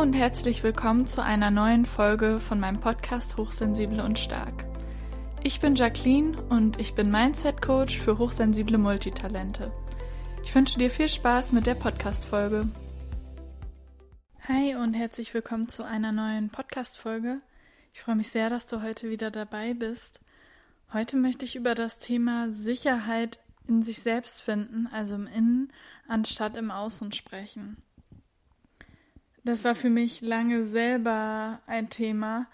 und herzlich willkommen zu einer neuen Folge von meinem Podcast Hochsensible und Stark. Ich bin Jacqueline und ich bin Mindset Coach für hochsensible Multitalente. Ich wünsche dir viel Spaß mit der Podcast-Folge. Hi und herzlich willkommen zu einer neuen Podcast-Folge. Ich freue mich sehr, dass du heute wieder dabei bist. Heute möchte ich über das Thema Sicherheit in sich selbst finden, also im Innen, anstatt im Außen sprechen. Das war für mich lange selber ein Thema,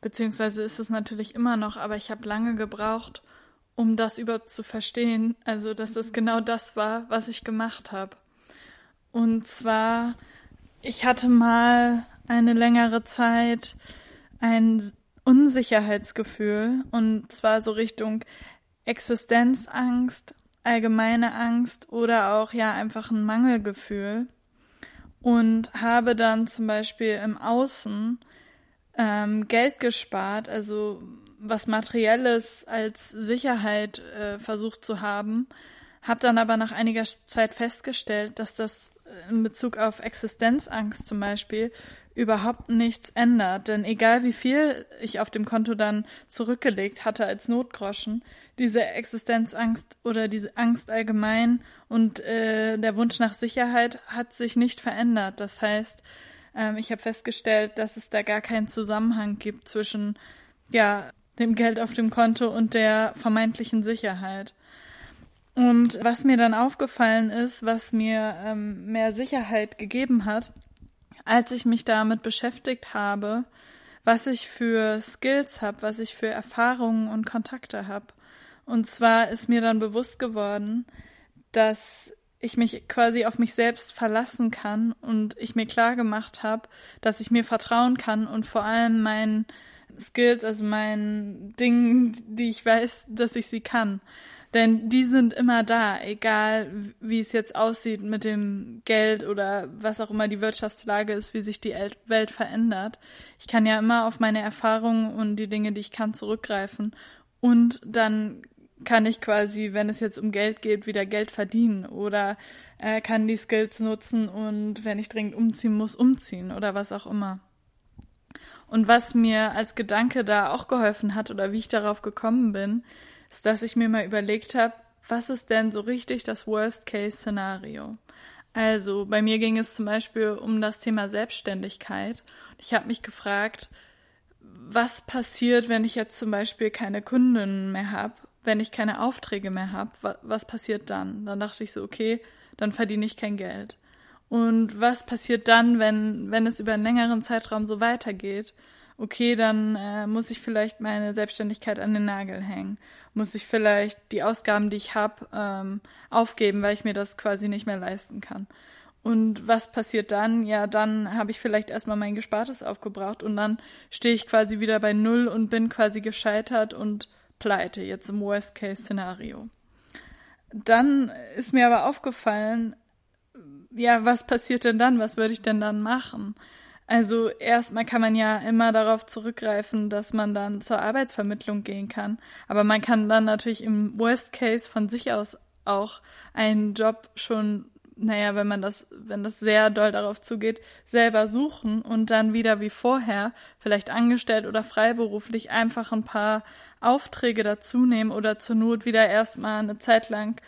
beziehungsweise ist es natürlich immer noch, aber ich habe lange gebraucht, um das überhaupt zu verstehen, also dass es genau das war, was ich gemacht habe. Und zwar, ich hatte mal eine längere Zeit ein Unsicherheitsgefühl und zwar so Richtung Existenzangst, allgemeine Angst oder auch ja einfach ein Mangelgefühl und habe dann zum Beispiel im Außen ähm, Geld gespart, also was Materielles als Sicherheit äh, versucht zu haben, habe dann aber nach einiger Zeit festgestellt, dass das in Bezug auf Existenzangst zum Beispiel überhaupt nichts ändert. Denn egal wie viel ich auf dem Konto dann zurückgelegt hatte als Notgroschen, diese Existenzangst oder diese Angst allgemein und äh, der Wunsch nach Sicherheit hat sich nicht verändert. Das heißt, ähm, ich habe festgestellt, dass es da gar keinen Zusammenhang gibt zwischen ja dem Geld auf dem Konto und der vermeintlichen Sicherheit. Und was mir dann aufgefallen ist, was mir ähm, mehr Sicherheit gegeben hat, als ich mich damit beschäftigt habe, was ich für Skills habe, was ich für Erfahrungen und Kontakte habe. Und zwar ist mir dann bewusst geworden, dass ich mich quasi auf mich selbst verlassen kann und ich mir klar gemacht habe, dass ich mir vertrauen kann und vor allem meinen Skills, also meinen Dingen, die ich weiß, dass ich sie kann. Denn die sind immer da, egal wie es jetzt aussieht mit dem Geld oder was auch immer die Wirtschaftslage ist, wie sich die Welt verändert. Ich kann ja immer auf meine Erfahrungen und die Dinge, die ich kann, zurückgreifen. Und dann kann ich quasi, wenn es jetzt um Geld geht, wieder Geld verdienen oder äh, kann die Skills nutzen und wenn ich dringend umziehen muss, umziehen oder was auch immer. Und was mir als Gedanke da auch geholfen hat oder wie ich darauf gekommen bin, ist, dass ich mir mal überlegt habe, was ist denn so richtig das Worst-Case-Szenario? Also bei mir ging es zum Beispiel um das Thema Selbstständigkeit. Ich habe mich gefragt, was passiert, wenn ich jetzt zum Beispiel keine Kundinnen mehr habe, wenn ich keine Aufträge mehr habe? Was, passiert dann? Dann dachte ich so, okay, dann verdiene ich kein Geld. Und was passiert dann, wenn, wenn es über einen längeren Zeitraum so weitergeht? Okay, dann äh, muss ich vielleicht meine Selbstständigkeit an den Nagel hängen. Muss ich vielleicht die Ausgaben, die ich habe, ähm, aufgeben, weil ich mir das quasi nicht mehr leisten kann. Und was passiert dann? Ja, dann habe ich vielleicht erstmal mein Gespartes aufgebraucht und dann stehe ich quasi wieder bei Null und bin quasi gescheitert und pleite, jetzt im Worst-Case-Szenario. Dann ist mir aber aufgefallen, ja, was passiert denn dann? Was würde ich denn dann machen? Also erstmal kann man ja immer darauf zurückgreifen, dass man dann zur Arbeitsvermittlung gehen kann. Aber man kann dann natürlich im Worst Case von sich aus auch einen Job schon, naja, wenn man das, wenn das sehr doll darauf zugeht, selber suchen und dann wieder wie vorher, vielleicht angestellt oder freiberuflich, einfach ein paar Aufträge dazu nehmen oder zur Not wieder erstmal eine Zeit lang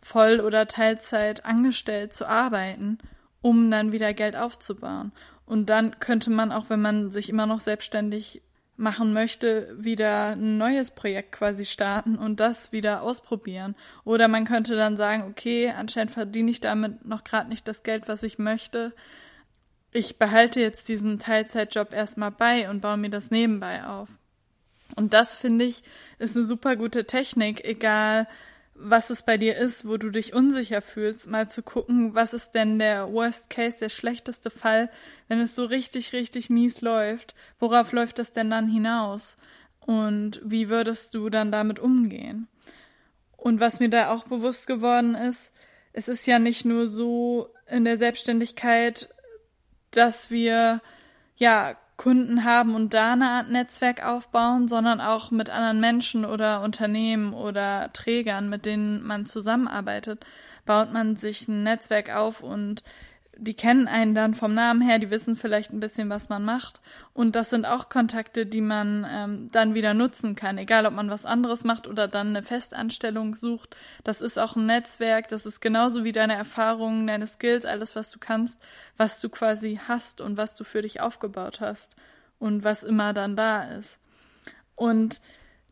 voll oder Teilzeit angestellt zu arbeiten, um dann wieder Geld aufzubauen. Und dann könnte man auch, wenn man sich immer noch selbstständig machen möchte, wieder ein neues Projekt quasi starten und das wieder ausprobieren. Oder man könnte dann sagen, okay, anscheinend verdiene ich damit noch gerade nicht das Geld, was ich möchte. Ich behalte jetzt diesen Teilzeitjob erstmal bei und baue mir das nebenbei auf. Und das finde ich ist eine super gute Technik, egal was es bei dir ist, wo du dich unsicher fühlst, mal zu gucken, was ist denn der Worst Case, der schlechteste Fall, wenn es so richtig, richtig mies läuft, worauf läuft das denn dann hinaus? Und wie würdest du dann damit umgehen? Und was mir da auch bewusst geworden ist, es ist ja nicht nur so in der Selbstständigkeit, dass wir ja Kunden haben und da eine Art Netzwerk aufbauen, sondern auch mit anderen Menschen oder Unternehmen oder Trägern, mit denen man zusammenarbeitet, baut man sich ein Netzwerk auf und die kennen einen dann vom Namen her, die wissen vielleicht ein bisschen, was man macht. Und das sind auch Kontakte, die man ähm, dann wieder nutzen kann, egal ob man was anderes macht oder dann eine Festanstellung sucht. Das ist auch ein Netzwerk, das ist genauso wie deine Erfahrungen, deine Skills, alles, was du kannst, was du quasi hast und was du für dich aufgebaut hast und was immer dann da ist. Und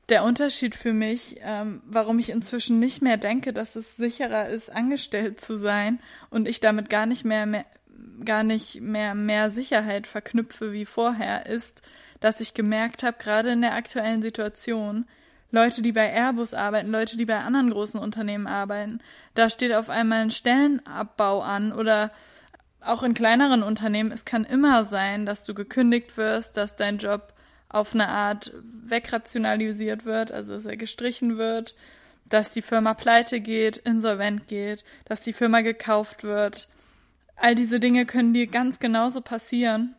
der Unterschied für mich, ähm, warum ich inzwischen nicht mehr denke, dass es sicherer ist, angestellt zu sein und ich damit gar nicht mehr, mehr gar nicht mehr mehr Sicherheit verknüpfe wie vorher, ist, dass ich gemerkt habe, gerade in der aktuellen Situation, Leute, die bei Airbus arbeiten, Leute, die bei anderen großen Unternehmen arbeiten, da steht auf einmal ein Stellenabbau an oder auch in kleineren Unternehmen, es kann immer sein, dass du gekündigt wirst, dass dein Job auf eine Art wegrationalisiert wird, also dass er gestrichen wird, dass die Firma pleite geht, insolvent geht, dass die Firma gekauft wird. All diese Dinge können dir ganz genauso passieren.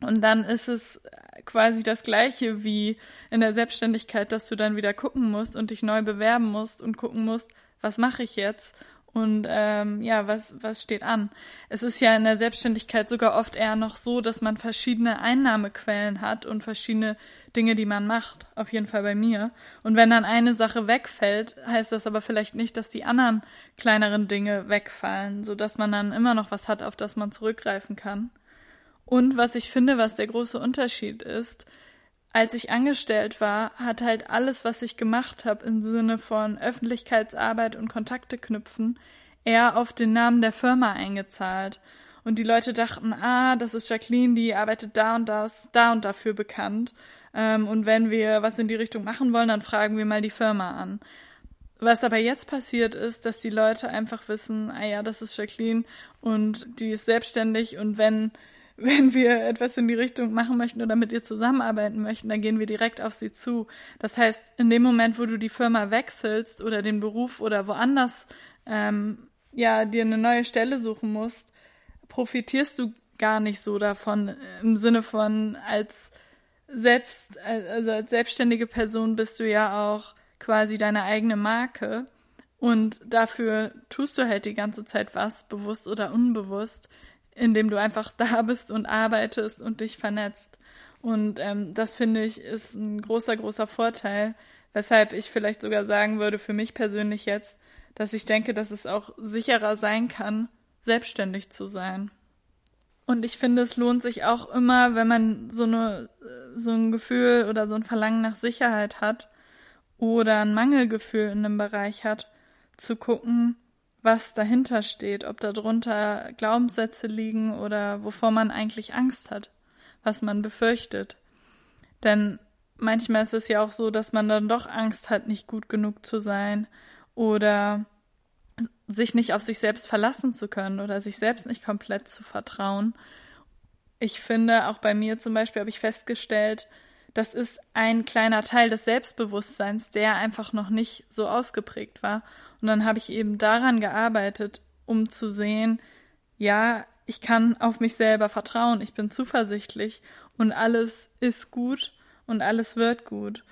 Und dann ist es quasi das gleiche wie in der Selbstständigkeit, dass du dann wieder gucken musst und dich neu bewerben musst und gucken musst, was mache ich jetzt und ähm, ja, was, was steht an? Es ist ja in der Selbstständigkeit sogar oft eher noch so, dass man verschiedene Einnahmequellen hat und verschiedene Dinge, die man macht. Auf jeden Fall bei mir. Und wenn dann eine Sache wegfällt, heißt das aber vielleicht nicht, dass die anderen kleineren Dinge wegfallen, so dass man dann immer noch was hat, auf das man zurückgreifen kann. Und was ich finde, was der große Unterschied ist, als ich angestellt war, hat halt alles, was ich gemacht habe im Sinne von Öffentlichkeitsarbeit und Kontakte knüpfen, eher auf den Namen der Firma eingezahlt. Und die Leute dachten, ah, das ist Jacqueline, die arbeitet da und das, da und dafür bekannt. Ähm, und wenn wir was in die Richtung machen wollen, dann fragen wir mal die Firma an. Was aber jetzt passiert ist, dass die Leute einfach wissen, ah ja, das ist Jacqueline und die ist selbstständig und wenn wenn wir etwas in die Richtung machen möchten oder mit ihr zusammenarbeiten möchten, dann gehen wir direkt auf sie zu. Das heißt, in dem Moment, wo du die Firma wechselst oder den Beruf oder woanders ähm, ja dir eine neue Stelle suchen musst, profitierst du gar nicht so davon im Sinne von als selbst also als selbstständige Person bist du ja auch quasi deine eigene Marke und dafür tust du halt die ganze Zeit was, bewusst oder unbewusst indem du einfach da bist und arbeitest und dich vernetzt. Und ähm, das finde ich ist ein großer, großer Vorteil, weshalb ich vielleicht sogar sagen würde, für mich persönlich jetzt, dass ich denke, dass es auch sicherer sein kann, selbstständig zu sein. Und ich finde, es lohnt sich auch immer, wenn man so, eine, so ein Gefühl oder so ein Verlangen nach Sicherheit hat oder ein Mangelgefühl in einem Bereich hat, zu gucken, was dahinter steht, ob darunter Glaubenssätze liegen oder wovor man eigentlich Angst hat, was man befürchtet. Denn manchmal ist es ja auch so, dass man dann doch Angst hat, nicht gut genug zu sein oder sich nicht auf sich selbst verlassen zu können oder sich selbst nicht komplett zu vertrauen. Ich finde, auch bei mir zum Beispiel habe ich festgestellt, das ist ein kleiner Teil des Selbstbewusstseins, der einfach noch nicht so ausgeprägt war. Und dann habe ich eben daran gearbeitet, um zu sehen, ja, ich kann auf mich selber vertrauen, ich bin zuversichtlich und alles ist gut und alles wird gut.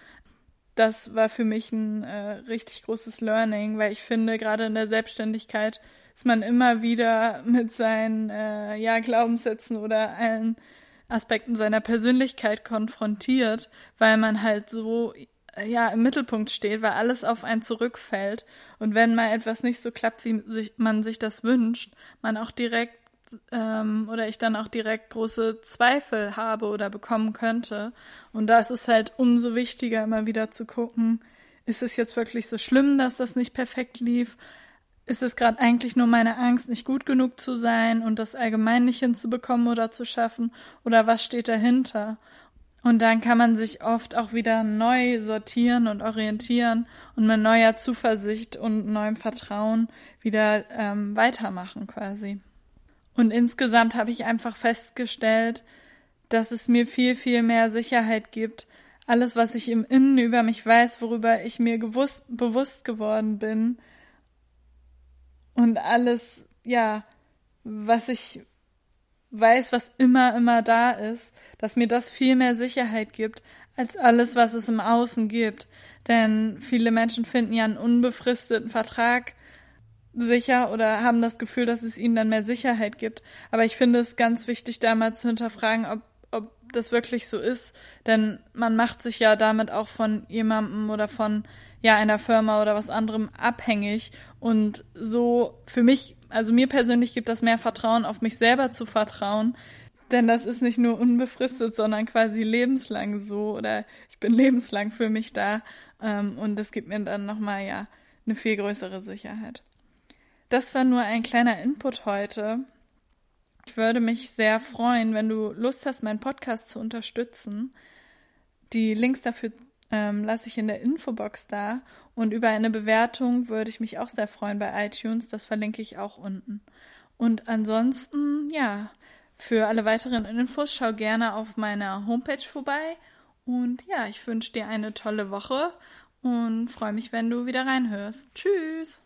Das war für mich ein äh, richtig großes Learning, weil ich finde, gerade in der Selbstständigkeit ist man immer wieder mit seinen äh, ja, Glaubenssätzen oder allen Aspekten seiner Persönlichkeit konfrontiert, weil man halt so ja im Mittelpunkt steht, weil alles auf einen zurückfällt und wenn mal etwas nicht so klappt, wie sich, man sich das wünscht, man auch direkt ähm, oder ich dann auch direkt große Zweifel habe oder bekommen könnte und da ist es halt umso wichtiger, immer wieder zu gucken, ist es jetzt wirklich so schlimm, dass das nicht perfekt lief? Ist es gerade eigentlich nur meine Angst, nicht gut genug zu sein und das allgemein nicht hinzubekommen oder zu schaffen? Oder was steht dahinter? Und dann kann man sich oft auch wieder neu sortieren und orientieren und mit neuer Zuversicht und neuem Vertrauen wieder ähm, weitermachen quasi. Und insgesamt habe ich einfach festgestellt, dass es mir viel, viel mehr Sicherheit gibt. Alles, was ich im Innen über mich weiß, worüber ich mir gewusst, bewusst geworden bin, und alles, ja, was ich weiß, was immer, immer da ist, dass mir das viel mehr Sicherheit gibt, als alles, was es im Außen gibt. Denn viele Menschen finden ja einen unbefristeten Vertrag sicher oder haben das Gefühl, dass es ihnen dann mehr Sicherheit gibt. Aber ich finde es ganz wichtig, da mal zu hinterfragen, ob, ob das wirklich so ist. Denn man macht sich ja damit auch von jemandem oder von ja einer Firma oder was anderem abhängig. Und so für mich, also mir persönlich gibt das mehr Vertrauen, auf mich selber zu vertrauen. Denn das ist nicht nur unbefristet, sondern quasi lebenslang so oder ich bin lebenslang für mich da. Ähm, und das gibt mir dann nochmal ja eine viel größere Sicherheit. Das war nur ein kleiner Input heute. Ich würde mich sehr freuen, wenn du Lust hast, meinen Podcast zu unterstützen. Die Links dafür ähm, lasse ich in der Infobox da. Und über eine Bewertung würde ich mich auch sehr freuen bei iTunes. Das verlinke ich auch unten. Und ansonsten, ja, für alle weiteren Infos schau gerne auf meiner Homepage vorbei. Und ja, ich wünsche dir eine tolle Woche und freue mich, wenn du wieder reinhörst. Tschüss!